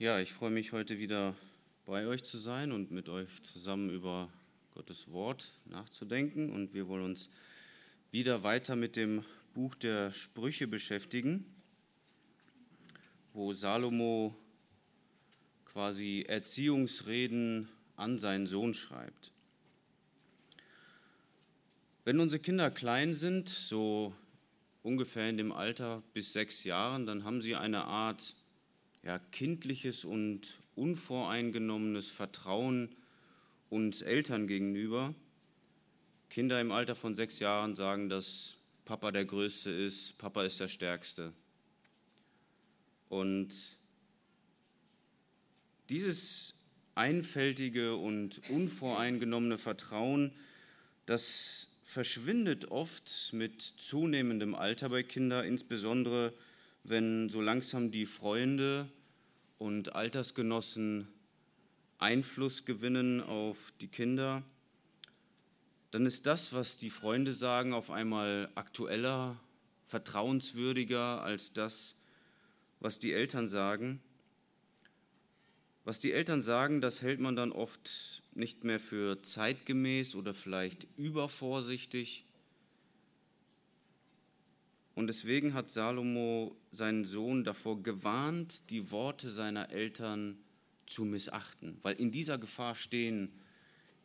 Ja, ich freue mich heute wieder bei euch zu sein und mit euch zusammen über Gottes Wort nachzudenken. Und wir wollen uns wieder weiter mit dem Buch der Sprüche beschäftigen, wo Salomo quasi Erziehungsreden an seinen Sohn schreibt. Wenn unsere Kinder klein sind, so ungefähr in dem Alter bis sechs Jahren, dann haben sie eine Art ja, kindliches und unvoreingenommenes Vertrauen uns Eltern gegenüber. Kinder im Alter von sechs Jahren sagen, dass Papa der Größte ist, Papa ist der Stärkste. Und dieses einfältige und unvoreingenommene Vertrauen, das verschwindet oft mit zunehmendem Alter bei Kindern, insbesondere wenn so langsam die Freunde und Altersgenossen Einfluss gewinnen auf die Kinder, dann ist das, was die Freunde sagen, auf einmal aktueller, vertrauenswürdiger als das, was die Eltern sagen. Was die Eltern sagen, das hält man dann oft nicht mehr für zeitgemäß oder vielleicht übervorsichtig. Und deswegen hat Salomo seinen Sohn davor gewarnt, die Worte seiner Eltern zu missachten, weil in dieser Gefahr stehen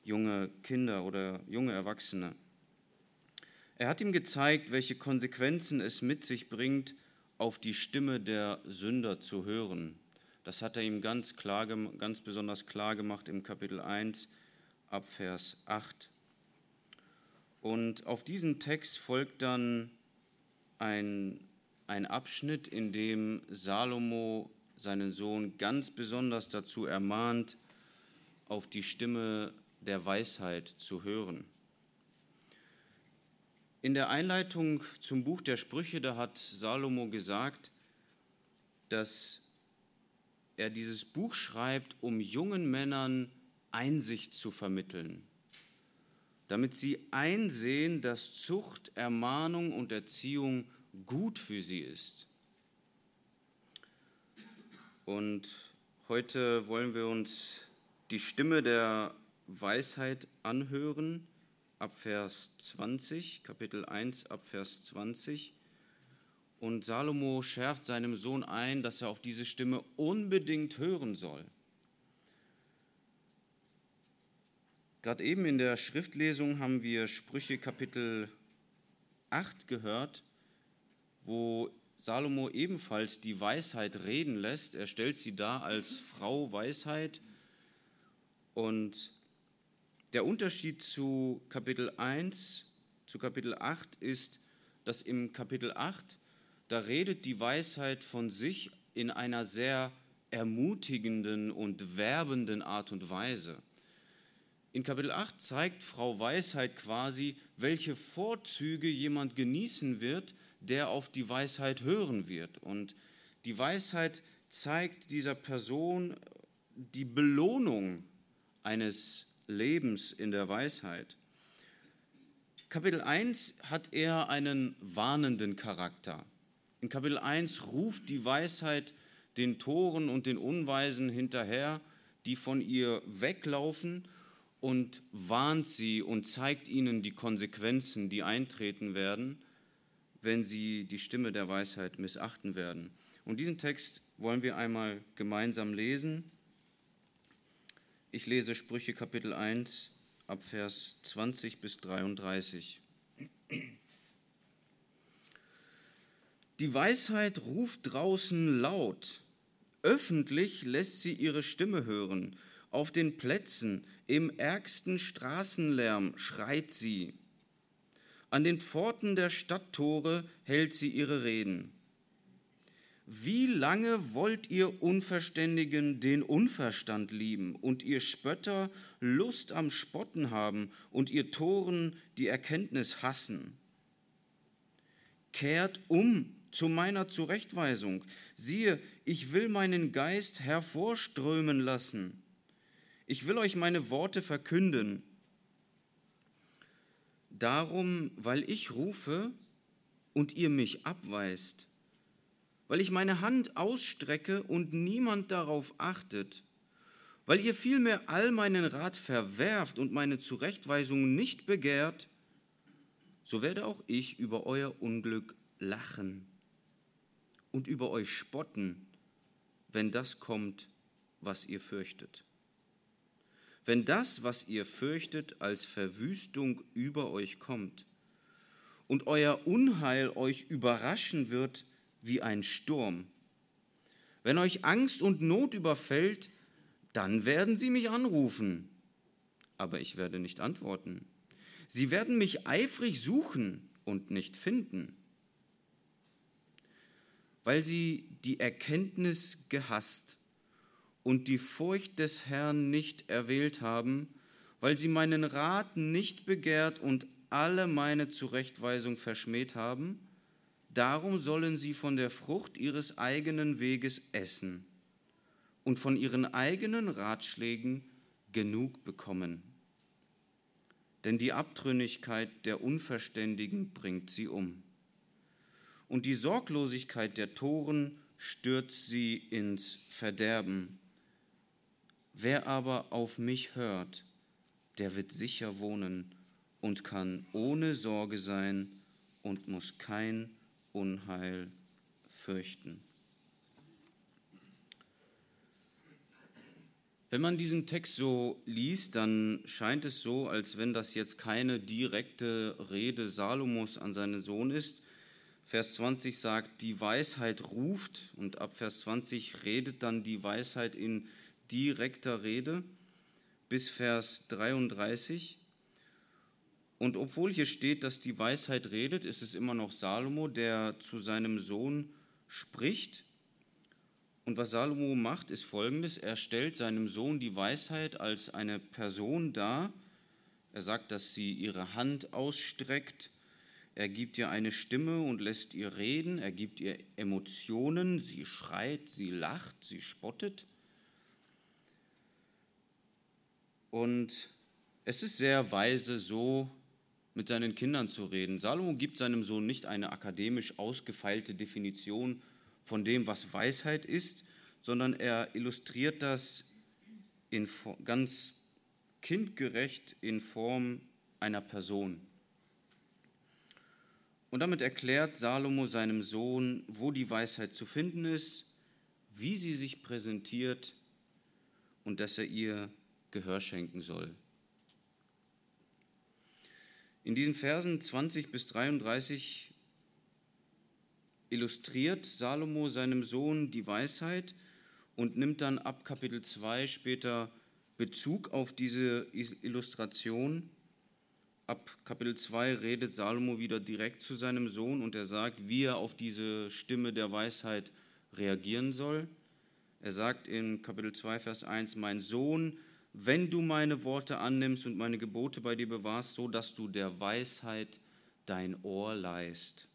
junge Kinder oder junge Erwachsene. Er hat ihm gezeigt, welche Konsequenzen es mit sich bringt, auf die Stimme der Sünder zu hören. Das hat er ihm ganz, klar, ganz besonders klar gemacht im Kapitel 1 ab Vers 8. Und auf diesen Text folgt dann ein, ein Abschnitt, in dem Salomo seinen Sohn ganz besonders dazu ermahnt, auf die Stimme der Weisheit zu hören. In der Einleitung zum Buch der Sprüche, da hat Salomo gesagt, dass er dieses Buch schreibt, um jungen Männern Einsicht zu vermitteln, damit sie einsehen, dass Zucht, Ermahnung und Erziehung gut für sie ist. Und heute wollen wir uns die Stimme der Weisheit anhören, ab Vers 20, Kapitel 1, ab Vers 20. Und Salomo schärft seinem Sohn ein, dass er auf diese Stimme unbedingt hören soll. Gerade eben in der Schriftlesung haben wir Sprüche Kapitel 8 gehört, wo Salomo ebenfalls die Weisheit reden lässt. Er stellt sie dar als Frau Weisheit. Und der Unterschied zu Kapitel 1, zu Kapitel 8 ist, dass im Kapitel 8, da redet die Weisheit von sich in einer sehr ermutigenden und werbenden Art und Weise. In Kapitel 8 zeigt Frau Weisheit quasi, welche Vorzüge jemand genießen wird, der auf die Weisheit hören wird. Und die Weisheit zeigt dieser Person die Belohnung eines Lebens in der Weisheit. Kapitel 1 hat eher einen warnenden Charakter. In Kapitel 1 ruft die Weisheit den Toren und den Unweisen hinterher, die von ihr weglaufen und warnt sie und zeigt ihnen die Konsequenzen, die eintreten werden, wenn sie die Stimme der Weisheit missachten werden. Und diesen Text wollen wir einmal gemeinsam lesen. Ich lese Sprüche Kapitel 1 ab Vers 20 bis 33. Die Weisheit ruft draußen laut, öffentlich lässt sie ihre Stimme hören, auf den Plätzen, im ärgsten Straßenlärm schreit sie. An den Pforten der Stadttore hält sie ihre Reden. Wie lange wollt ihr Unverständigen den Unverstand lieben und ihr Spötter Lust am Spotten haben und ihr Toren die Erkenntnis hassen? Kehrt um zu meiner Zurechtweisung. Siehe, ich will meinen Geist hervorströmen lassen. Ich will euch meine Worte verkünden. Darum, weil ich rufe und ihr mich abweist, weil ich meine Hand ausstrecke und niemand darauf achtet, weil ihr vielmehr all meinen Rat verwerft und meine Zurechtweisung nicht begehrt, so werde auch ich über euer Unglück lachen und über euch spotten, wenn das kommt, was ihr fürchtet. Wenn das, was ihr fürchtet, als Verwüstung über euch kommt und euer Unheil euch überraschen wird wie ein Sturm, wenn euch Angst und Not überfällt, dann werden sie mich anrufen, aber ich werde nicht antworten. Sie werden mich eifrig suchen und nicht finden, weil sie die Erkenntnis gehasst und die Furcht des Herrn nicht erwählt haben, weil sie meinen Rat nicht begehrt und alle meine Zurechtweisung verschmäht haben, darum sollen sie von der Frucht ihres eigenen Weges essen und von ihren eigenen Ratschlägen genug bekommen denn die Abtrünnigkeit der Unverständigen bringt sie um. Und die Sorglosigkeit der Toren stürzt sie ins Verderben. Wer aber auf mich hört, der wird sicher wohnen und kann ohne Sorge sein und muss kein Unheil fürchten. Wenn man diesen Text so liest, dann scheint es so, als wenn das jetzt keine direkte Rede Salomos an seinen Sohn ist. Vers 20 sagt, die Weisheit ruft und ab Vers 20 redet dann die Weisheit in direkter Rede bis Vers 33. Und obwohl hier steht, dass die Weisheit redet, ist es immer noch Salomo, der zu seinem Sohn spricht. Und was Salomo macht, ist folgendes. Er stellt seinem Sohn die Weisheit als eine Person dar. Er sagt, dass sie ihre Hand ausstreckt. Er gibt ihr eine Stimme und lässt ihr reden. Er gibt ihr Emotionen. Sie schreit, sie lacht, sie spottet. Und es ist sehr weise, so mit seinen Kindern zu reden. Salomo gibt seinem Sohn nicht eine akademisch ausgefeilte Definition von dem, was Weisheit ist, sondern er illustriert das in, ganz kindgerecht in Form einer Person. Und damit erklärt Salomo seinem Sohn, wo die Weisheit zu finden ist, wie sie sich präsentiert und dass er ihr Gehör schenken soll. In diesen Versen 20 bis 33 illustriert Salomo seinem Sohn die Weisheit und nimmt dann ab Kapitel 2 später Bezug auf diese Illustration. Ab Kapitel 2 redet Salomo wieder direkt zu seinem Sohn und er sagt, wie er auf diese Stimme der Weisheit reagieren soll. Er sagt in Kapitel 2, Vers 1, mein Sohn, wenn du meine Worte annimmst und meine Gebote bei dir bewahrst, so dass du der Weisheit dein Ohr leist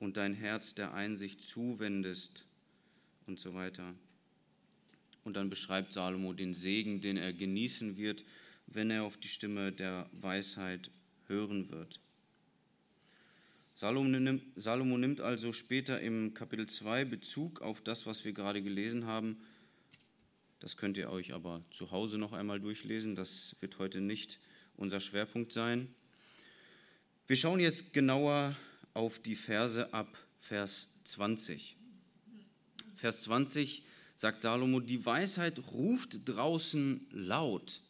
und dein Herz der Einsicht zuwendest und so weiter. Und dann beschreibt Salomo den Segen, den er genießen wird, wenn er auf die Stimme der Weisheit hören wird. Salomo nimmt, also später im Kapitel 2 Bezug auf das, was wir gerade gelesen haben. Das könnt ihr euch aber zu Hause noch einmal durchlesen. Das wird heute nicht unser Schwerpunkt sein. Wir schauen jetzt genauer auf die Verse ab Vers 20. Vers 20 sagt Salomo, die Weisheit ruft draußen laut.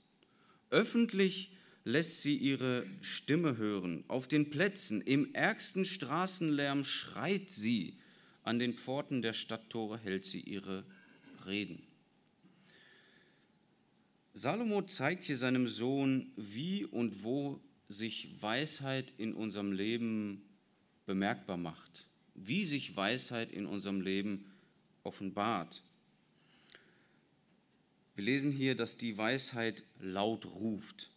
Öffentlich lässt sie ihre Stimme hören. Auf den Plätzen, im ärgsten Straßenlärm schreit sie. An den Pforten der Stadttore hält sie ihre Reden. Salomo zeigt hier seinem Sohn, wie und wo sich Weisheit in unserem Leben bemerkbar macht, wie sich Weisheit in unserem Leben offenbart. Wir lesen hier, dass die Weisheit laut ruft.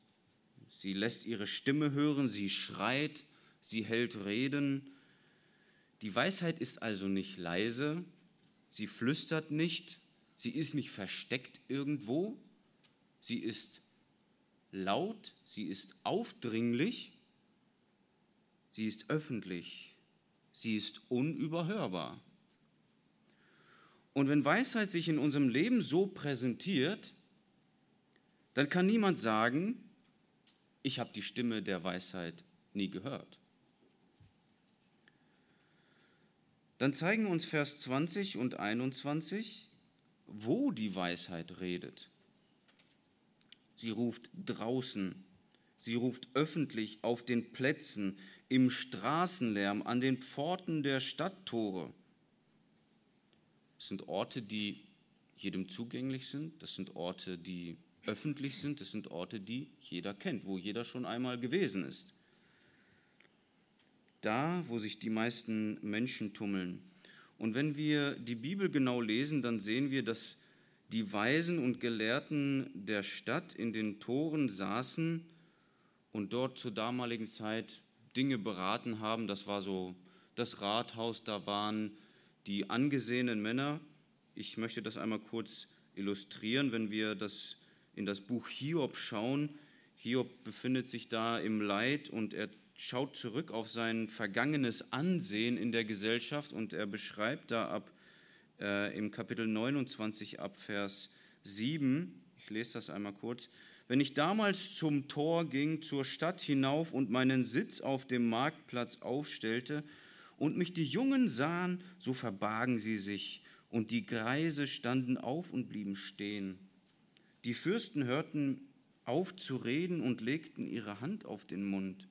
Sie lässt ihre Stimme hören, sie schreit, sie hält Reden. Die Weisheit ist also nicht leise, sie flüstert nicht, sie ist nicht versteckt irgendwo, sie ist laut, sie ist aufdringlich Sie ist öffentlich. Sie ist unüberhörbar. Und wenn Weisheit sich in unserem Leben so präsentiert, dann kann niemand sagen, ich habe die Stimme der Weisheit nie gehört. Dann zeigen uns Vers 20 und 21, wo die Weisheit redet. Sie ruft draußen, sie ruft öffentlich auf den Plätzen, im Straßenlärm, an den Pforten der Stadttore. Das sind Orte, die jedem zugänglich sind, das sind Orte, die öffentlich sind, das sind Orte, die jeder kennt, wo jeder schon einmal gewesen ist. Da, wo sich die meisten Menschen tummeln. Und wenn wir die Bibel genau lesen, dann sehen wir, dass die Weisen und Gelehrten der Stadt in den Toren saßen und dort zur damaligen Zeit Dinge beraten haben. Das war so das Rathaus, da waren die angesehenen Männer. Ich möchte das einmal kurz illustrieren, wenn wir das in das Buch Hiob schauen. Hiob befindet sich da im Leid und er schaut zurück auf sein vergangenes Ansehen in der Gesellschaft und er beschreibt da ab äh, im Kapitel 29 ab Vers 7, ich lese das einmal kurz, wenn ich damals zum Tor ging, zur Stadt hinauf und meinen Sitz auf dem Marktplatz aufstellte und mich die Jungen sahen, so verbargen sie sich und die Greise standen auf und blieben stehen. Die Fürsten hörten auf zu reden und legten ihre Hand auf den Mund.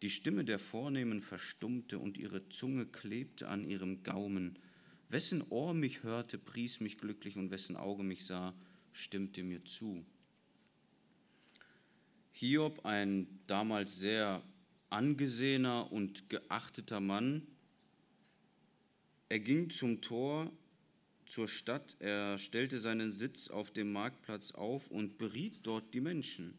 Die Stimme der Vornehmen verstummte und ihre Zunge klebte an ihrem Gaumen. Wessen Ohr mich hörte, pries mich glücklich und wessen Auge mich sah, stimmte mir zu. Hiob, ein damals sehr angesehener und geachteter Mann, er ging zum Tor zur Stadt, er stellte seinen Sitz auf dem Marktplatz auf und beriet dort die Menschen.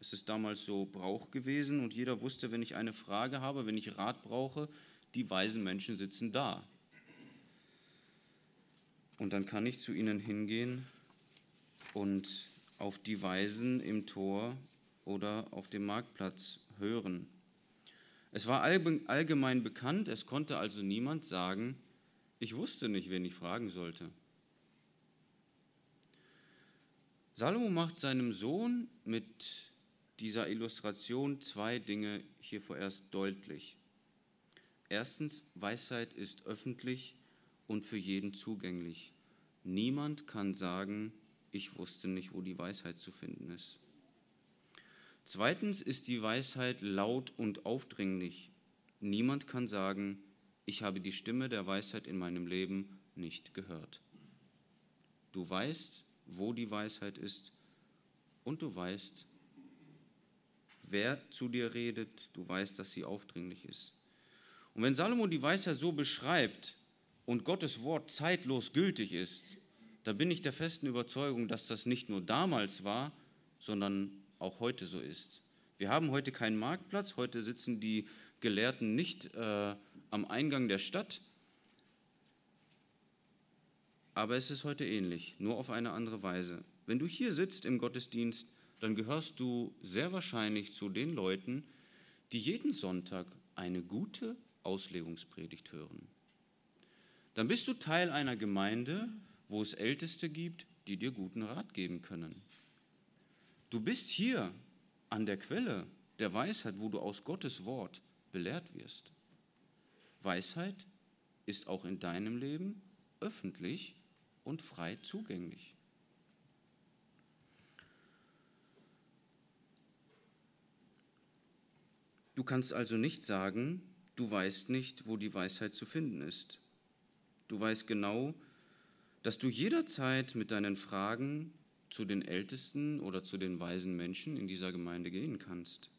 Es ist damals so Brauch gewesen und jeder wusste, wenn ich eine Frage habe, wenn ich Rat brauche, die weisen Menschen sitzen da. Und dann kann ich zu ihnen hingehen und auf die Weisen im Tor oder auf dem Marktplatz hören. Es war allgemein bekannt, es konnte also niemand sagen, ich wusste nicht, wen ich fragen sollte. Salomo macht seinem Sohn mit dieser Illustration zwei Dinge hier vorerst deutlich. Erstens, Weisheit ist öffentlich und für jeden zugänglich. Niemand kann sagen, ich wusste nicht, wo die Weisheit zu finden ist. Zweitens ist die Weisheit laut und aufdringlich. Niemand kann sagen, ich habe die Stimme der Weisheit in meinem Leben nicht gehört. Du weißt, wo die Weisheit ist und du weißt, wer zu dir redet, du weißt, dass sie aufdringlich ist. Und wenn Salomo die Weisheit so beschreibt und Gottes Wort zeitlos gültig ist, da bin ich der festen Überzeugung, dass das nicht nur damals war, sondern auch heute so ist. Wir haben heute keinen Marktplatz, heute sitzen die Gelehrten nicht äh, am Eingang der Stadt. Aber es ist heute ähnlich, nur auf eine andere Weise. Wenn du hier sitzt im Gottesdienst, dann gehörst du sehr wahrscheinlich zu den Leuten, die jeden Sonntag eine gute Auslegungspredigt hören. Dann bist du Teil einer Gemeinde, wo es Älteste gibt, die dir guten Rat geben können. Du bist hier an der Quelle der Weisheit, wo du aus Gottes Wort belehrt wirst. Weisheit ist auch in deinem Leben öffentlich und frei zugänglich. Du kannst also nicht sagen, du weißt nicht, wo die Weisheit zu finden ist. Du weißt genau, dass du jederzeit mit deinen Fragen zu den Ältesten oder zu den weisen Menschen in dieser Gemeinde gehen kannst.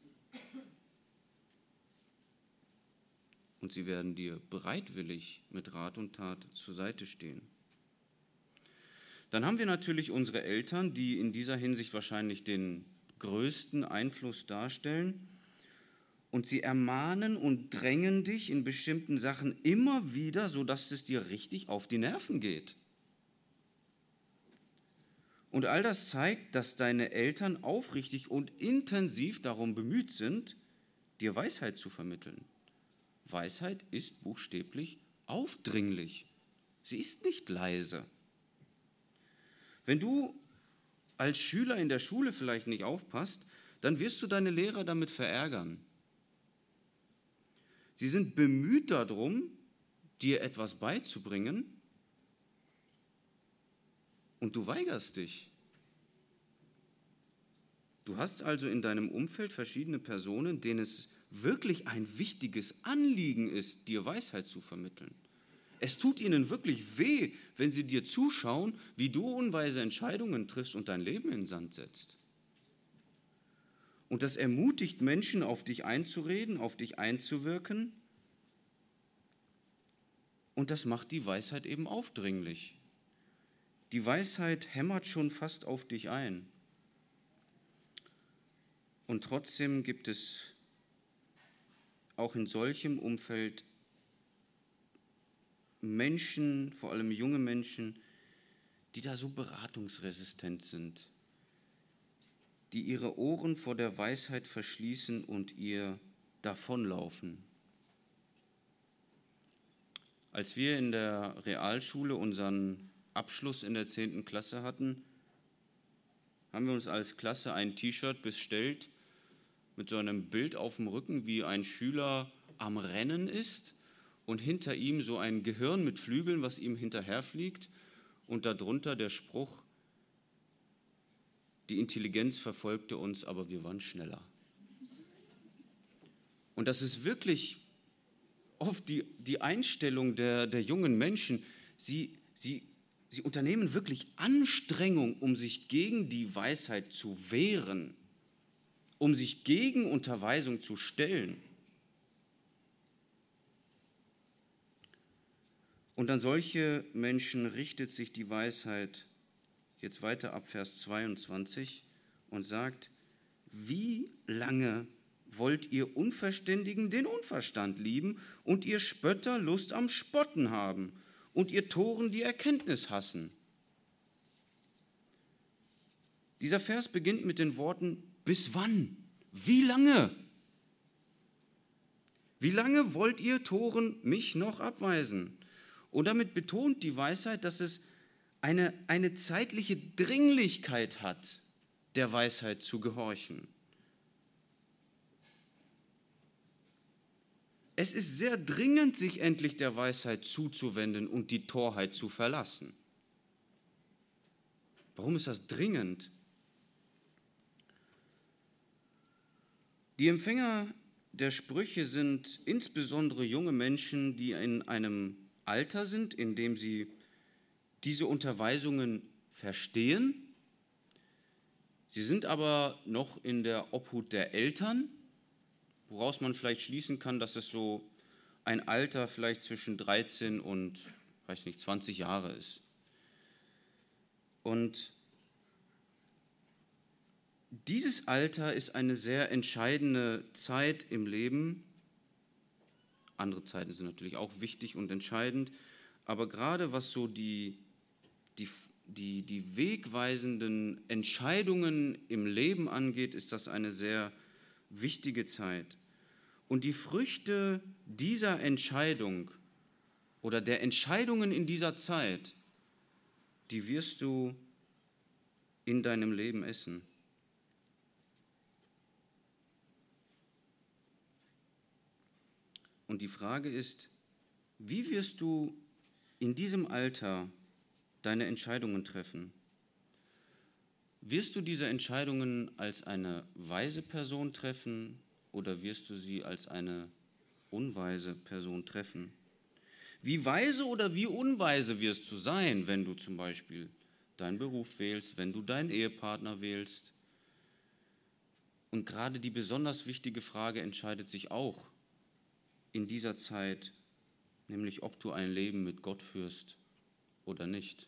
und sie werden dir bereitwillig mit Rat und Tat zur Seite stehen. Dann haben wir natürlich unsere Eltern, die in dieser Hinsicht wahrscheinlich den größten Einfluss darstellen. Und sie ermahnen und drängen dich in bestimmten Sachen immer wieder, sodass es dir richtig auf die Nerven geht. Und all das zeigt, dass deine Eltern aufrichtig und intensiv darum bemüht sind, dir Weisheit zu vermitteln. Weisheit ist buchstäblich aufdringlich. Sie ist nicht leise. Wenn du als Schüler in der Schule vielleicht nicht aufpasst, dann wirst du deine Lehrer damit verärgern. Sie sind bemüht darum, dir etwas beizubringen und du weigerst dich. Du hast also in deinem Umfeld verschiedene Personen, denen es wirklich ein wichtiges Anliegen ist, dir Weisheit zu vermitteln. Es tut ihnen wirklich weh, wenn sie dir zuschauen, wie du unweise Entscheidungen triffst und dein Leben in den Sand setzt. Und das ermutigt Menschen, auf dich einzureden, auf dich einzuwirken. Und das macht die Weisheit eben aufdringlich. Die Weisheit hämmert schon fast auf dich ein. Und trotzdem gibt es auch in solchem Umfeld Menschen, vor allem junge Menschen, die da so beratungsresistent sind, die ihre Ohren vor der Weisheit verschließen und ihr davonlaufen. Als wir in der Realschule unseren Abschluss in der 10. Klasse hatten, haben wir uns als Klasse ein T-Shirt bestellt mit so einem Bild auf dem Rücken, wie ein Schüler am Rennen ist und hinter ihm so ein Gehirn mit Flügeln, was ihm hinterherfliegt und darunter der Spruch, die Intelligenz verfolgte uns, aber wir waren schneller. Und das ist wirklich oft die, die Einstellung der, der jungen Menschen. Sie, sie, sie unternehmen wirklich Anstrengung, um sich gegen die Weisheit zu wehren um sich gegen Unterweisung zu stellen. Und an solche Menschen richtet sich die Weisheit jetzt weiter ab Vers 22 und sagt, wie lange wollt ihr Unverständigen den Unverstand lieben und ihr Spötter Lust am Spotten haben und ihr Toren die Erkenntnis hassen? Dieser Vers beginnt mit den Worten, bis wann? Wie lange? Wie lange wollt ihr Toren mich noch abweisen? Und damit betont die Weisheit, dass es eine, eine zeitliche Dringlichkeit hat, der Weisheit zu gehorchen. Es ist sehr dringend, sich endlich der Weisheit zuzuwenden und die Torheit zu verlassen. Warum ist das dringend? Die Empfänger der Sprüche sind insbesondere junge Menschen, die in einem Alter sind, in dem sie diese Unterweisungen verstehen. Sie sind aber noch in der Obhut der Eltern, woraus man vielleicht schließen kann, dass es so ein Alter vielleicht zwischen 13 und, weiß nicht, 20 Jahre ist. Und dieses Alter ist eine sehr entscheidende Zeit im Leben. Andere Zeiten sind natürlich auch wichtig und entscheidend, aber gerade was so die, die, die, die wegweisenden Entscheidungen im Leben angeht, ist das eine sehr wichtige Zeit. Und die Früchte dieser Entscheidung oder der Entscheidungen in dieser Zeit, die wirst du in deinem Leben essen. Und die Frage ist, wie wirst du in diesem Alter deine Entscheidungen treffen? Wirst du diese Entscheidungen als eine weise Person treffen oder wirst du sie als eine unweise Person treffen? Wie weise oder wie unweise wirst du sein, wenn du zum Beispiel deinen Beruf wählst, wenn du deinen Ehepartner wählst? Und gerade die besonders wichtige Frage entscheidet sich auch in dieser Zeit, nämlich ob du ein Leben mit Gott führst oder nicht.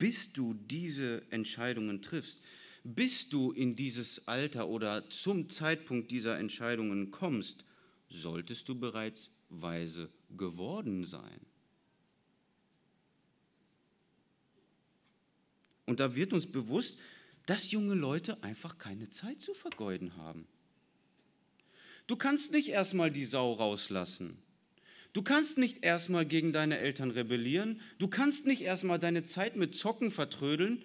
Bis du diese Entscheidungen triffst, bis du in dieses Alter oder zum Zeitpunkt dieser Entscheidungen kommst, solltest du bereits weise geworden sein. Und da wird uns bewusst, dass junge Leute einfach keine Zeit zu vergeuden haben. Du kannst nicht erstmal die Sau rauslassen. Du kannst nicht erstmal gegen deine Eltern rebellieren. Du kannst nicht erstmal deine Zeit mit Zocken vertrödeln.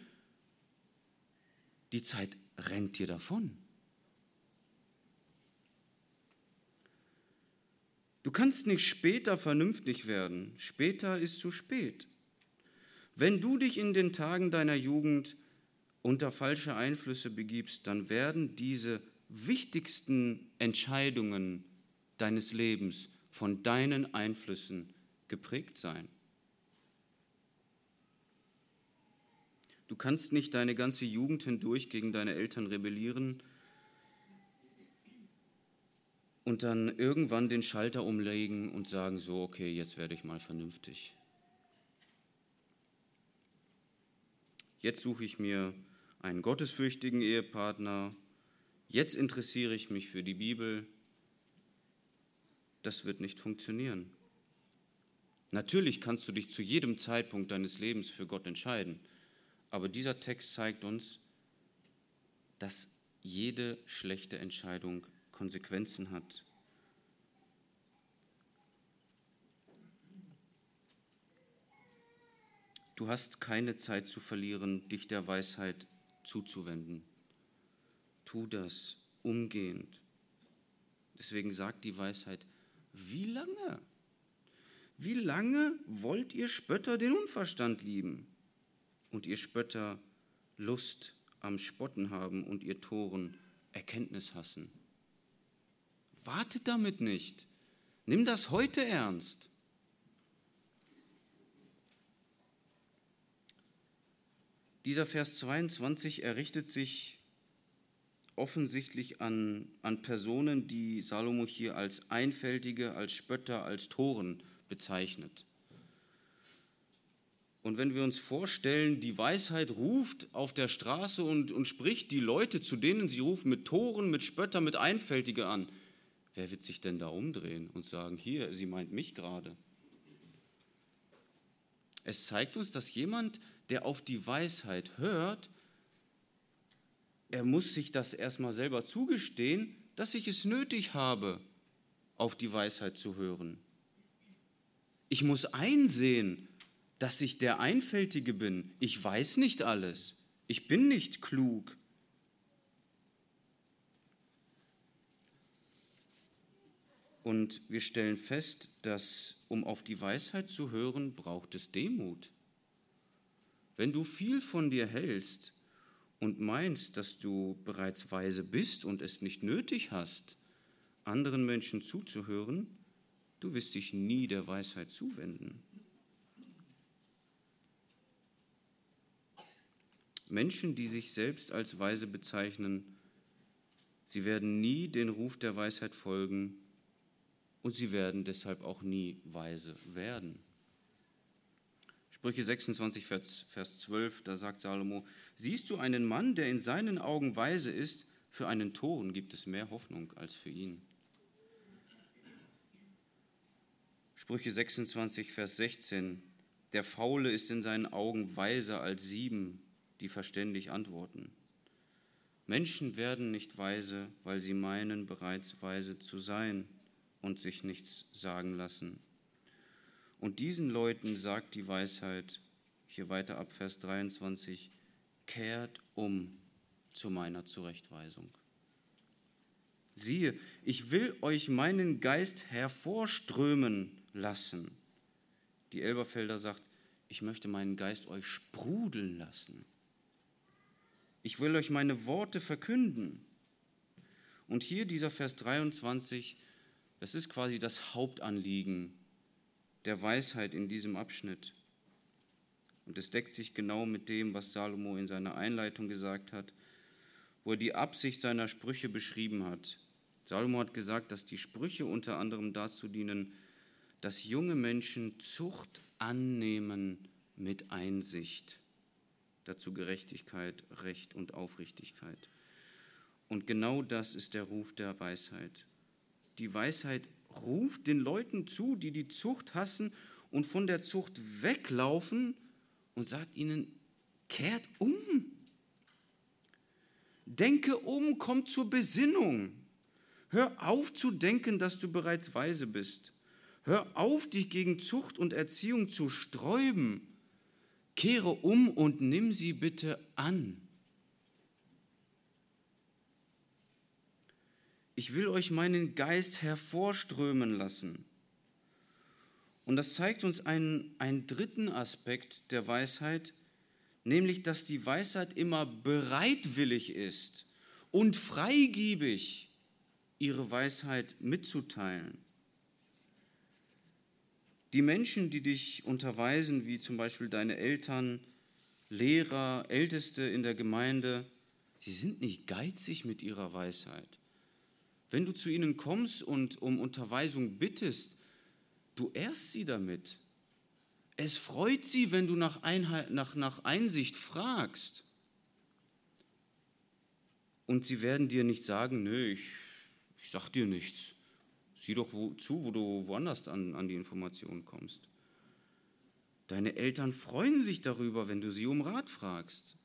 Die Zeit rennt dir davon. Du kannst nicht später vernünftig werden. Später ist zu spät. Wenn du dich in den Tagen deiner Jugend unter falsche Einflüsse begibst, dann werden diese wichtigsten Entscheidungen deines Lebens von deinen Einflüssen geprägt sein. Du kannst nicht deine ganze Jugend hindurch gegen deine Eltern rebellieren und dann irgendwann den Schalter umlegen und sagen, so, okay, jetzt werde ich mal vernünftig. Jetzt suche ich mir einen gottesfürchtigen Ehepartner, jetzt interessiere ich mich für die Bibel, das wird nicht funktionieren. Natürlich kannst du dich zu jedem Zeitpunkt deines Lebens für Gott entscheiden, aber dieser Text zeigt uns, dass jede schlechte Entscheidung Konsequenzen hat. Du hast keine Zeit zu verlieren, dich der Weisheit zuzuwenden. Tu das umgehend. Deswegen sagt die Weisheit, wie lange? Wie lange wollt ihr Spötter den Unverstand lieben und ihr Spötter Lust am Spotten haben und ihr Toren Erkenntnis hassen? Wartet damit nicht. Nimm das heute ernst. Dieser Vers 22 errichtet sich offensichtlich an, an Personen, die Salomo hier als Einfältige, als Spötter, als Toren bezeichnet. Und wenn wir uns vorstellen, die Weisheit ruft auf der Straße und, und spricht die Leute, zu denen sie ruft, mit Toren, mit Spötter, mit Einfältige an, wer wird sich denn da umdrehen und sagen, hier, sie meint mich gerade? Es zeigt uns, dass jemand, der auf die Weisheit hört, er muss sich das erstmal selber zugestehen, dass ich es nötig habe, auf die Weisheit zu hören. Ich muss einsehen, dass ich der Einfältige bin. Ich weiß nicht alles. Ich bin nicht klug. Und wir stellen fest, dass um auf die Weisheit zu hören, braucht es Demut. Wenn du viel von dir hältst und meinst, dass du bereits weise bist und es nicht nötig hast, anderen Menschen zuzuhören, du wirst dich nie der Weisheit zuwenden. Menschen, die sich selbst als weise bezeichnen, sie werden nie den Ruf der Weisheit folgen und sie werden deshalb auch nie weise werden. Sprüche 26, Vers 12, da sagt Salomo, siehst du einen Mann, der in seinen Augen weise ist, für einen Toren gibt es mehr Hoffnung als für ihn. Sprüche 26, Vers 16, der Faule ist in seinen Augen weiser als sieben, die verständig antworten. Menschen werden nicht weise, weil sie meinen, bereits weise zu sein und sich nichts sagen lassen. Und diesen Leuten sagt die Weisheit, hier weiter ab Vers 23, kehrt um zu meiner Zurechtweisung. Siehe, ich will euch meinen Geist hervorströmen lassen. Die Elberfelder sagt, ich möchte meinen Geist euch sprudeln lassen. Ich will euch meine Worte verkünden. Und hier dieser Vers 23, das ist quasi das Hauptanliegen der Weisheit in diesem Abschnitt. Und es deckt sich genau mit dem, was Salomo in seiner Einleitung gesagt hat, wo er die Absicht seiner Sprüche beschrieben hat. Salomo hat gesagt, dass die Sprüche unter anderem dazu dienen, dass junge Menschen Zucht annehmen mit Einsicht. Dazu Gerechtigkeit, Recht und Aufrichtigkeit. Und genau das ist der Ruf der Weisheit. Die Weisheit ruft den Leuten zu, die die Zucht hassen und von der Zucht weglaufen und sagt ihnen, kehrt um. Denke um, kommt zur Besinnung. Hör auf zu denken, dass du bereits weise bist. Hör auf, dich gegen Zucht und Erziehung zu sträuben. Kehre um und nimm sie bitte an. Ich will euch meinen Geist hervorströmen lassen. Und das zeigt uns einen, einen dritten Aspekt der Weisheit, nämlich dass die Weisheit immer bereitwillig ist und freigiebig ihre Weisheit mitzuteilen. Die Menschen, die dich unterweisen, wie zum Beispiel deine Eltern, Lehrer, Älteste in der Gemeinde, sie sind nicht geizig mit ihrer Weisheit. Wenn du zu ihnen kommst und um Unterweisung bittest, du ehrst sie damit. Es freut sie, wenn du nach, Einheit, nach, nach Einsicht fragst. Und sie werden dir nicht sagen, nö, ich, ich sag dir nichts. Sieh doch wo, zu, wo du woanders an, an die Informationen kommst. Deine Eltern freuen sich darüber, wenn du sie um Rat fragst.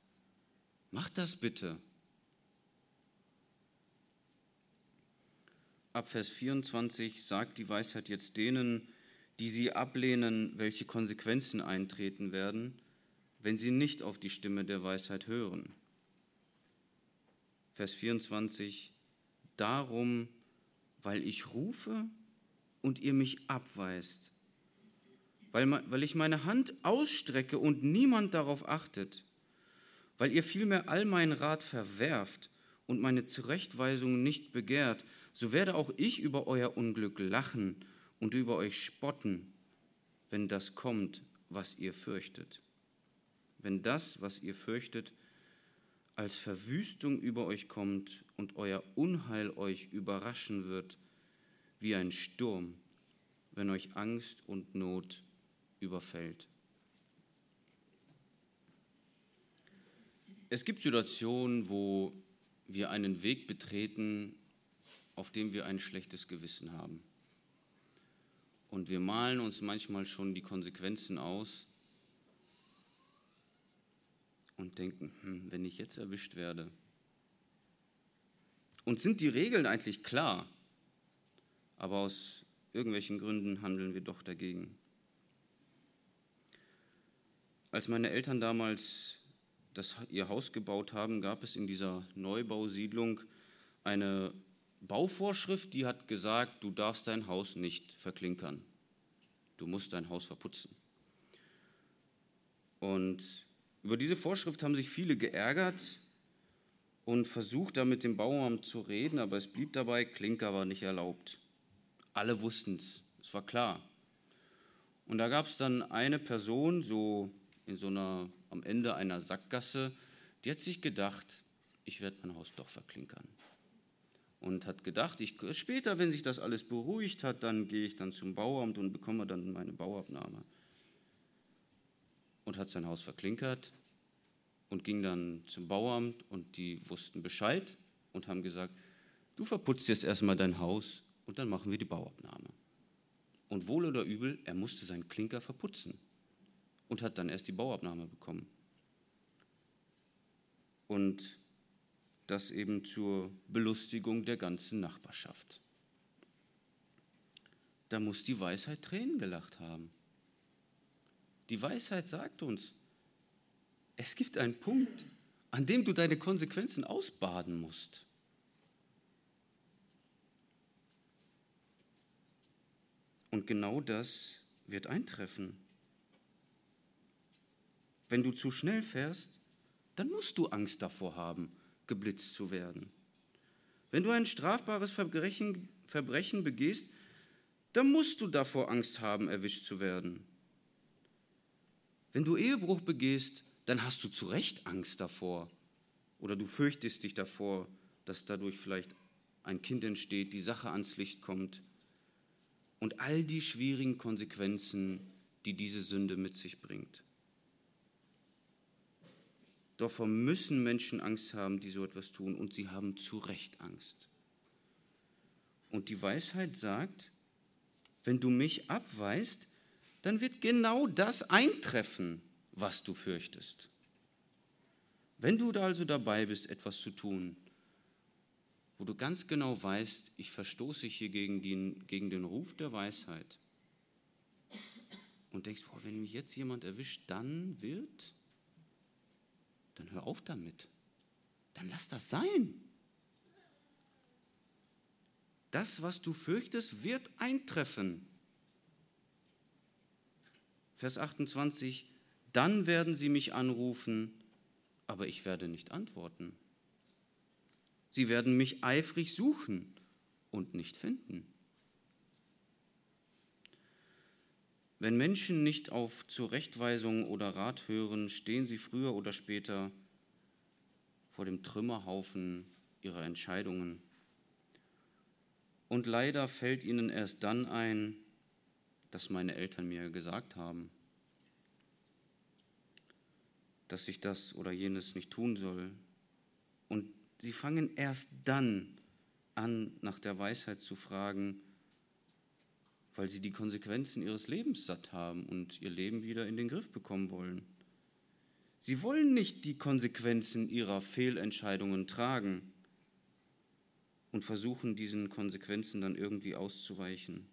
Mach das bitte. Ab Vers 24 sagt die Weisheit jetzt denen, die sie ablehnen, welche Konsequenzen eintreten werden, wenn sie nicht auf die Stimme der Weisheit hören. Vers 24, darum, weil ich rufe und ihr mich abweist, weil, weil ich meine Hand ausstrecke und niemand darauf achtet, weil ihr vielmehr all meinen Rat verwerft und meine Zurechtweisung nicht begehrt, so werde auch ich über euer Unglück lachen und über euch spotten, wenn das kommt, was ihr fürchtet. Wenn das, was ihr fürchtet, als Verwüstung über euch kommt und euer Unheil euch überraschen wird, wie ein Sturm, wenn euch Angst und Not überfällt. Es gibt Situationen, wo wir einen Weg betreten, auf dem wir ein schlechtes Gewissen haben. Und wir malen uns manchmal schon die Konsequenzen aus und denken, hm, wenn ich jetzt erwischt werde. Und sind die Regeln eigentlich klar, aber aus irgendwelchen Gründen handeln wir doch dagegen. Als meine Eltern damals das, ihr Haus gebaut haben, gab es in dieser Neubausiedlung eine Bauvorschrift, die hat gesagt, du darfst dein Haus nicht verklinkern. Du musst dein Haus verputzen. Und über diese Vorschrift haben sich viele geärgert und versucht, da mit dem Bauamt zu reden, aber es blieb dabei, Klinker war nicht erlaubt. Alle wussten es, es war klar. Und da gab es dann eine Person, so in so einer, am Ende einer Sackgasse, die hat sich gedacht, ich werde mein Haus doch verklinkern und hat gedacht, ich, später, wenn sich das alles beruhigt hat, dann gehe ich dann zum Bauamt und bekomme dann meine Bauabnahme. Und hat sein Haus verklinkert und ging dann zum Bauamt und die wussten Bescheid und haben gesagt, du verputzt jetzt erstmal dein Haus und dann machen wir die Bauabnahme. Und wohl oder übel, er musste seinen Klinker verputzen und hat dann erst die Bauabnahme bekommen. Und das eben zur Belustigung der ganzen Nachbarschaft. Da muss die Weisheit Tränen gelacht haben. Die Weisheit sagt uns, es gibt einen Punkt, an dem du deine Konsequenzen ausbaden musst. Und genau das wird eintreffen. Wenn du zu schnell fährst, dann musst du Angst davor haben, geblitzt zu werden. Wenn du ein strafbares Verbrechen, Verbrechen begehst, dann musst du davor Angst haben, erwischt zu werden. Wenn du Ehebruch begehst, dann hast du zu Recht Angst davor. Oder du fürchtest dich davor, dass dadurch vielleicht ein Kind entsteht, die Sache ans Licht kommt. Und all die schwierigen Konsequenzen, die diese Sünde mit sich bringt. Davor müssen Menschen Angst haben, die so etwas tun, und sie haben zu Recht Angst. Und die Weisheit sagt, wenn du mich abweist, dann wird genau das eintreffen, was du fürchtest. Wenn du da also dabei bist, etwas zu tun, wo du ganz genau weißt, ich verstoße hier gegen den, gegen den Ruf der Weisheit. Und denkst, boah, wenn mich jetzt jemand erwischt, dann wird, dann hör auf damit. Dann lass das sein. Das, was du fürchtest, wird eintreffen. Vers 28, dann werden sie mich anrufen, aber ich werde nicht antworten. Sie werden mich eifrig suchen und nicht finden. Wenn Menschen nicht auf Zurechtweisung oder Rat hören, stehen sie früher oder später vor dem Trümmerhaufen ihrer Entscheidungen. Und leider fällt ihnen erst dann ein, dass meine Eltern mir gesagt haben, dass ich das oder jenes nicht tun soll. Und sie fangen erst dann an, nach der Weisheit zu fragen, weil sie die Konsequenzen ihres Lebens satt haben und ihr Leben wieder in den Griff bekommen wollen. Sie wollen nicht die Konsequenzen ihrer Fehlentscheidungen tragen und versuchen diesen Konsequenzen dann irgendwie auszuweichen.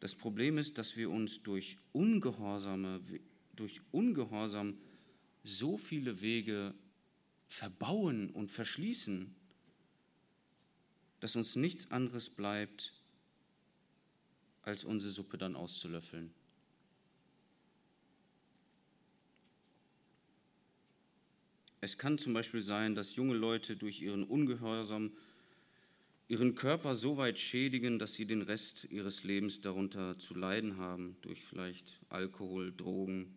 Das Problem ist, dass wir uns durch Ungehorsame, durch Ungehorsam so viele Wege verbauen und verschließen, dass uns nichts anderes bleibt, als unsere Suppe dann auszulöffeln. Es kann zum Beispiel sein, dass junge Leute durch ihren Ungehorsam ihren Körper so weit schädigen, dass sie den Rest ihres Lebens darunter zu leiden haben, durch vielleicht Alkohol, Drogen.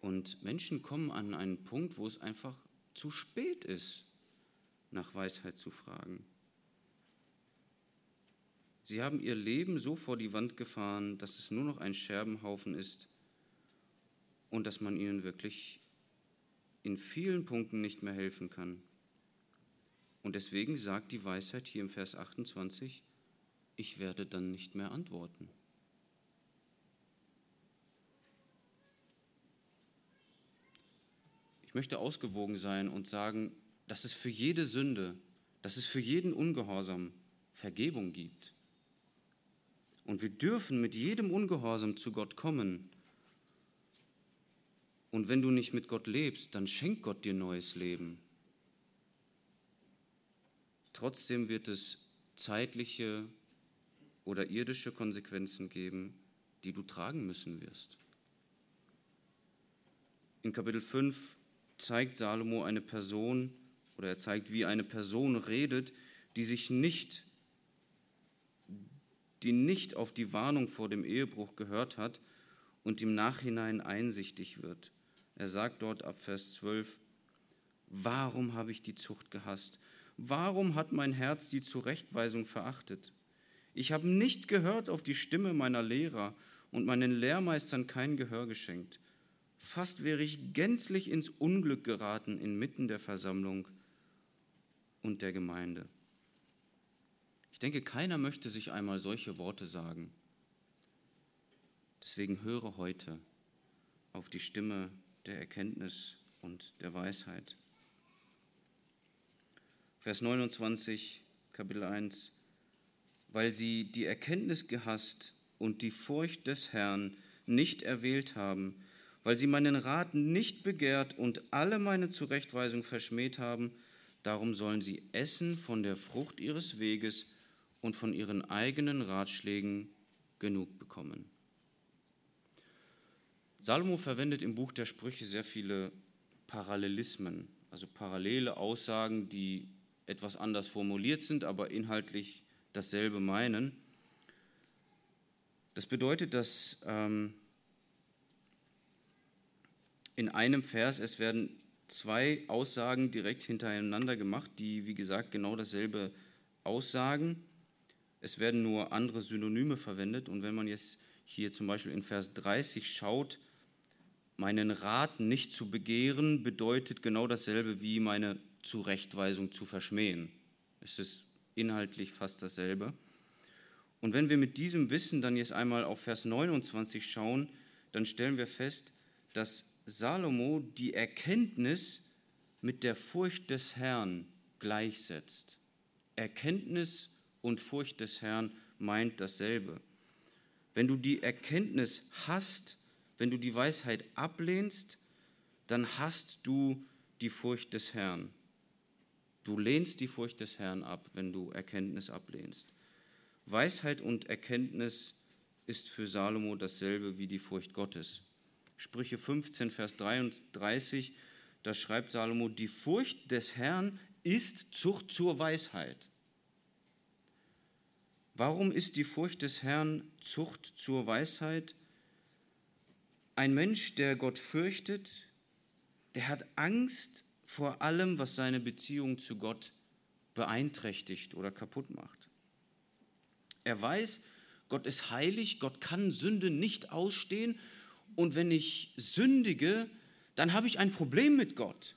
Und Menschen kommen an einen Punkt, wo es einfach zu spät ist, nach Weisheit zu fragen. Sie haben ihr Leben so vor die Wand gefahren, dass es nur noch ein Scherbenhaufen ist und dass man ihnen wirklich in vielen Punkten nicht mehr helfen kann. Und deswegen sagt die Weisheit hier im Vers 28, ich werde dann nicht mehr antworten. Ich möchte ausgewogen sein und sagen, dass es für jede Sünde, dass es für jeden Ungehorsam Vergebung gibt. Und wir dürfen mit jedem Ungehorsam zu Gott kommen. Und wenn du nicht mit Gott lebst, dann schenkt Gott dir neues Leben. Trotzdem wird es zeitliche oder irdische Konsequenzen geben, die du tragen müssen wirst. In Kapitel 5 zeigt Salomo eine Person oder er zeigt, wie eine Person redet, die sich nicht, die nicht auf die Warnung vor dem Ehebruch gehört hat und im Nachhinein einsichtig wird. Er sagt dort ab Vers 12, warum habe ich die Zucht gehasst? Warum hat mein Herz die Zurechtweisung verachtet? Ich habe nicht gehört auf die Stimme meiner Lehrer und meinen Lehrmeistern kein Gehör geschenkt. Fast wäre ich gänzlich ins Unglück geraten inmitten der Versammlung und der Gemeinde. Ich denke, keiner möchte sich einmal solche Worte sagen. Deswegen höre heute auf die Stimme der Erkenntnis und der Weisheit. Vers 29, Kapitel 1, weil sie die Erkenntnis gehasst und die Furcht des Herrn nicht erwählt haben, weil sie meinen Rat nicht begehrt und alle meine Zurechtweisung verschmäht haben, darum sollen sie essen von der Frucht ihres Weges und von ihren eigenen Ratschlägen genug bekommen. Salomo verwendet im Buch der Sprüche sehr viele Parallelismen, also parallele Aussagen, die etwas anders formuliert sind, aber inhaltlich dasselbe meinen. Das bedeutet, dass ähm, in einem Vers es werden zwei Aussagen direkt hintereinander gemacht, die, wie gesagt, genau dasselbe aussagen. Es werden nur andere Synonyme verwendet. Und wenn man jetzt hier zum Beispiel in Vers 30 schaut, meinen Rat nicht zu begehren, bedeutet genau dasselbe wie meine Zurechtweisung zu verschmähen. Es ist inhaltlich fast dasselbe. Und wenn wir mit diesem Wissen dann jetzt einmal auf Vers 29 schauen, dann stellen wir fest, dass Salomo die Erkenntnis mit der Furcht des Herrn gleichsetzt. Erkenntnis und Furcht des Herrn meint dasselbe. Wenn du die Erkenntnis hast, wenn du die Weisheit ablehnst, dann hast du die Furcht des Herrn. Du lehnst die Furcht des Herrn ab, wenn du Erkenntnis ablehnst. Weisheit und Erkenntnis ist für Salomo dasselbe wie die Furcht Gottes. Sprüche 15, Vers 33, da schreibt Salomo, die Furcht des Herrn ist Zucht zur Weisheit. Warum ist die Furcht des Herrn Zucht zur Weisheit? Ein Mensch, der Gott fürchtet, der hat Angst vor allem, was seine Beziehung zu Gott beeinträchtigt oder kaputt macht. Er weiß, Gott ist heilig, Gott kann Sünde nicht ausstehen und wenn ich sündige, dann habe ich ein Problem mit Gott.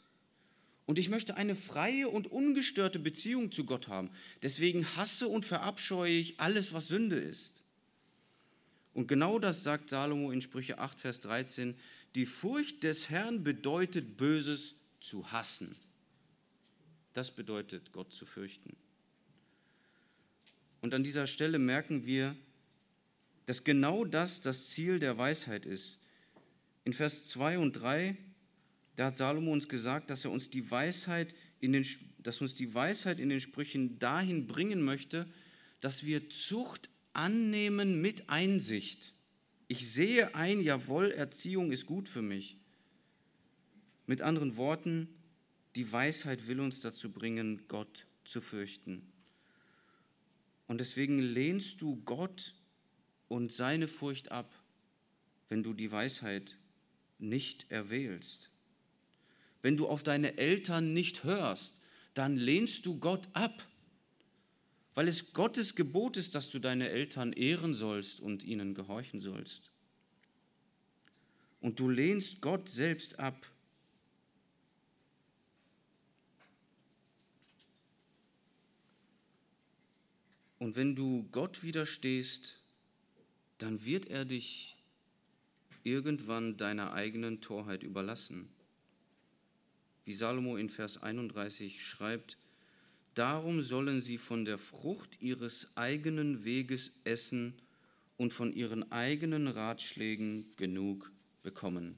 Und ich möchte eine freie und ungestörte Beziehung zu Gott haben. Deswegen hasse und verabscheue ich alles, was Sünde ist. Und genau das sagt Salomo in Sprüche 8, Vers 13. Die Furcht des Herrn bedeutet Böses zu hassen. Das bedeutet Gott zu fürchten. Und an dieser Stelle merken wir, dass genau das das Ziel der Weisheit ist. In Vers 2 und 3 da hat Salomo uns gesagt, dass er uns die Weisheit in den, dass uns die Weisheit in den Sprüchen dahin bringen möchte, dass wir Zucht annehmen mit Einsicht. Ich sehe ein, jawohl, Erziehung ist gut für mich. Mit anderen Worten, die Weisheit will uns dazu bringen, Gott zu fürchten. Und deswegen lehnst du Gott und seine Furcht ab, wenn du die Weisheit nicht erwählst. Wenn du auf deine Eltern nicht hörst, dann lehnst du Gott ab, weil es Gottes Gebot ist, dass du deine Eltern ehren sollst und ihnen gehorchen sollst. Und du lehnst Gott selbst ab. Und wenn du Gott widerstehst, dann wird er dich irgendwann deiner eigenen Torheit überlassen wie Salomo in Vers 31 schreibt, Darum sollen sie von der Frucht ihres eigenen Weges essen und von ihren eigenen Ratschlägen genug bekommen.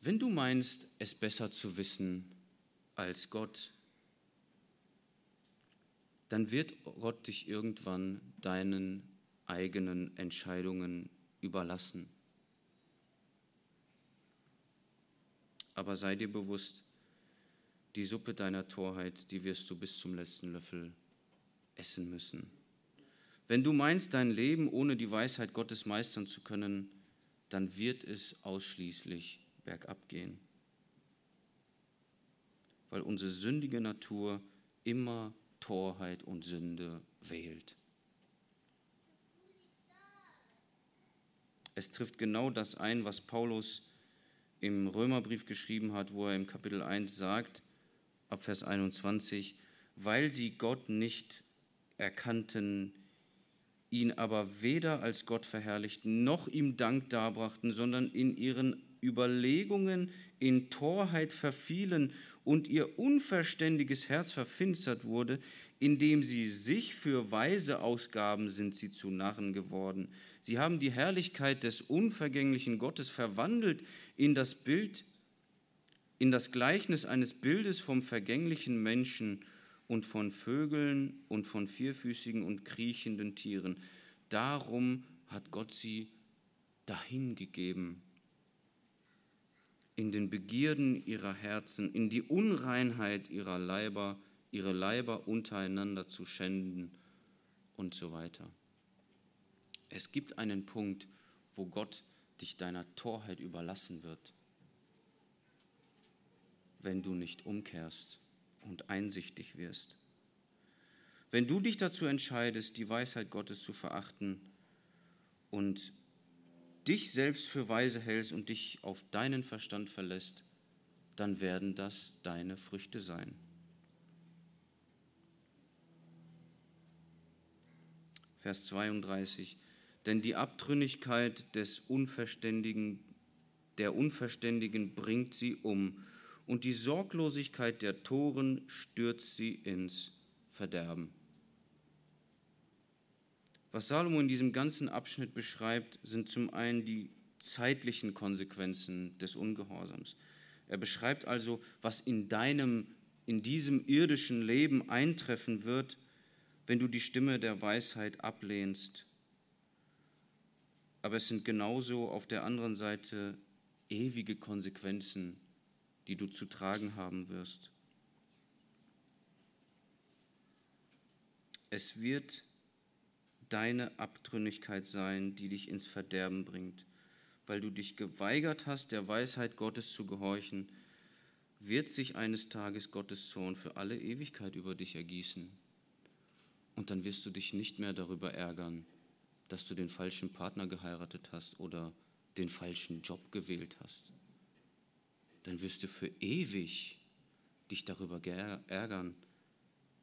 Wenn du meinst, es besser zu wissen als Gott, dann wird Gott dich irgendwann deinen eigenen Entscheidungen überlassen. aber sei dir bewusst, die Suppe deiner Torheit, die wirst du bis zum letzten Löffel essen müssen. Wenn du meinst, dein Leben ohne die Weisheit Gottes meistern zu können, dann wird es ausschließlich bergab gehen. Weil unsere sündige Natur immer Torheit und Sünde wählt. Es trifft genau das ein, was Paulus im Römerbrief geschrieben hat, wo er im Kapitel 1 sagt, ab Vers 21, weil sie Gott nicht erkannten, ihn aber weder als Gott verherrlichten, noch ihm Dank darbrachten, sondern in ihren Überlegungen in Torheit verfielen und ihr unverständiges Herz verfinstert wurde, indem sie sich für Weise ausgaben, sind sie zu Narren geworden. Sie haben die Herrlichkeit des unvergänglichen Gottes verwandelt in das Bild, in das Gleichnis eines Bildes vom vergänglichen Menschen und von Vögeln und von vierfüßigen und kriechenden Tieren. Darum hat Gott sie dahingegeben in den Begierden ihrer Herzen, in die Unreinheit ihrer Leiber, ihre Leiber untereinander zu schänden und so weiter. Es gibt einen Punkt, wo Gott dich deiner Torheit überlassen wird, wenn du nicht umkehrst und einsichtig wirst. Wenn du dich dazu entscheidest, die Weisheit Gottes zu verachten und dich selbst für weise hältst und dich auf deinen Verstand verlässt, dann werden das deine Früchte sein. Vers 32. Denn die Abtrünnigkeit des Unverständigen, der Unverständigen bringt sie um, und die Sorglosigkeit der Toren stürzt sie ins Verderben. Was Salomo in diesem ganzen Abschnitt beschreibt, sind zum einen die zeitlichen Konsequenzen des Ungehorsams. Er beschreibt also, was in deinem, in diesem irdischen Leben eintreffen wird, wenn du die Stimme der Weisheit ablehnst. Aber es sind genauso auf der anderen Seite ewige Konsequenzen, die du zu tragen haben wirst. Es wird deine Abtrünnigkeit sein, die dich ins Verderben bringt. Weil du dich geweigert hast, der Weisheit Gottes zu gehorchen, wird sich eines Tages Gottes Zorn für alle Ewigkeit über dich ergießen. Und dann wirst du dich nicht mehr darüber ärgern, dass du den falschen Partner geheiratet hast oder den falschen Job gewählt hast. Dann wirst du für ewig dich darüber ärgern,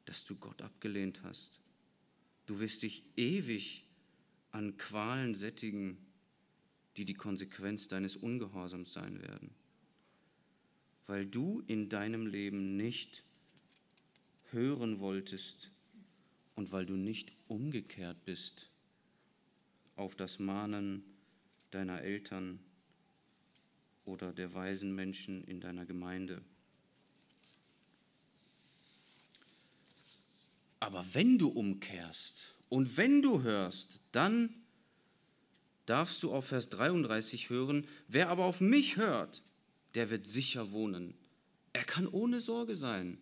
dass du Gott abgelehnt hast. Du wirst dich ewig an Qualen sättigen, die die Konsequenz deines Ungehorsams sein werden, weil du in deinem Leben nicht hören wolltest und weil du nicht umgekehrt bist auf das Mahnen deiner Eltern oder der weisen Menschen in deiner Gemeinde. Aber wenn du umkehrst und wenn du hörst, dann darfst du auf Vers 33 hören, wer aber auf mich hört, der wird sicher wohnen. Er kann ohne Sorge sein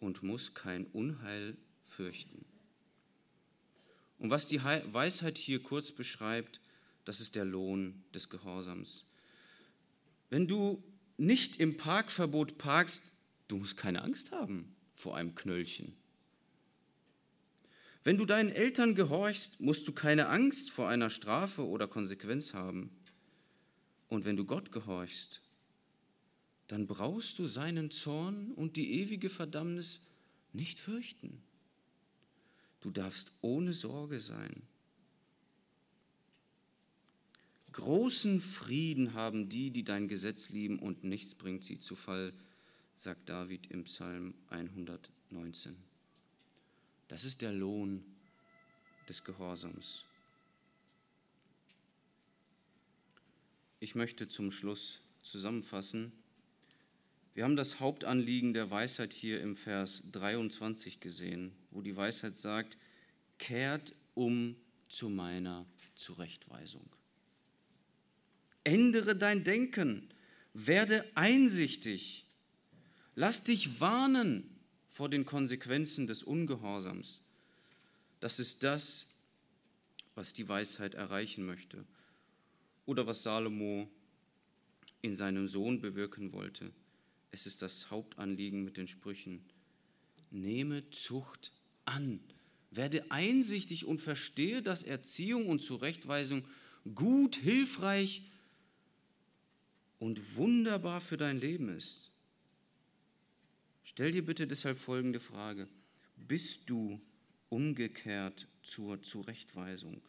und muss kein Unheil fürchten. Und was die Weisheit hier kurz beschreibt, das ist der Lohn des Gehorsams. Wenn du nicht im Parkverbot parkst, du musst keine Angst haben vor einem Knöllchen. Wenn du deinen Eltern gehorchst, musst du keine Angst vor einer Strafe oder Konsequenz haben. Und wenn du Gott gehorchst, dann brauchst du seinen Zorn und die ewige Verdammnis nicht fürchten. Du darfst ohne Sorge sein. Großen Frieden haben die, die dein Gesetz lieben, und nichts bringt sie zu Fall, sagt David im Psalm 119. Das ist der Lohn des Gehorsams. Ich möchte zum Schluss zusammenfassen. Wir haben das Hauptanliegen der Weisheit hier im Vers 23 gesehen, wo die Weisheit sagt, kehrt um zu meiner Zurechtweisung. Ändere dein Denken, werde einsichtig, lass dich warnen vor den Konsequenzen des Ungehorsams. Das ist das, was die Weisheit erreichen möchte oder was Salomo in seinem Sohn bewirken wollte. Es ist das Hauptanliegen mit den Sprüchen. Nehme Zucht an, werde einsichtig und verstehe, dass Erziehung und Zurechtweisung gut, hilfreich und wunderbar für dein Leben ist. Stell dir bitte deshalb folgende Frage. Bist du umgekehrt zur Zurechtweisung?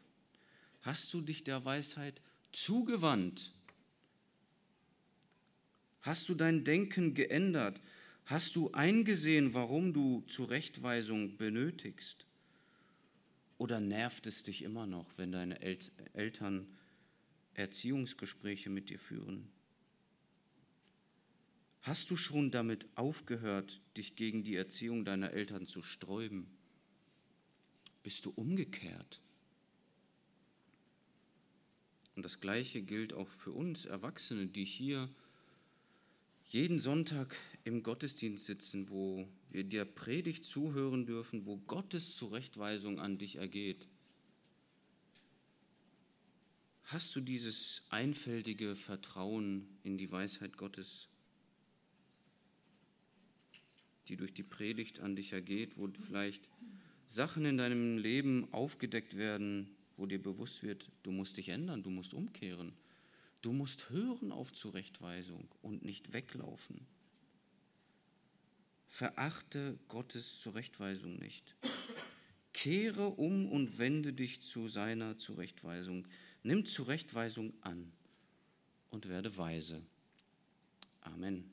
Hast du dich der Weisheit zugewandt? Hast du dein Denken geändert? Hast du eingesehen, warum du Zurechtweisung benötigst? Oder nervt es dich immer noch, wenn deine Eltern Erziehungsgespräche mit dir führen? Hast du schon damit aufgehört, dich gegen die Erziehung deiner Eltern zu sträuben? Bist du umgekehrt? Und das Gleiche gilt auch für uns Erwachsene, die hier jeden Sonntag im Gottesdienst sitzen, wo wir der Predigt zuhören dürfen, wo Gottes Zurechtweisung an dich ergeht. Hast du dieses einfältige Vertrauen in die Weisheit Gottes? Die durch die Predigt an dich ergeht, wo vielleicht Sachen in deinem Leben aufgedeckt werden, wo dir bewusst wird, du musst dich ändern, du musst umkehren. Du musst hören auf Zurechtweisung und nicht weglaufen. Verachte Gottes Zurechtweisung nicht. Kehre um und wende dich zu seiner Zurechtweisung. Nimm Zurechtweisung an und werde weise. Amen.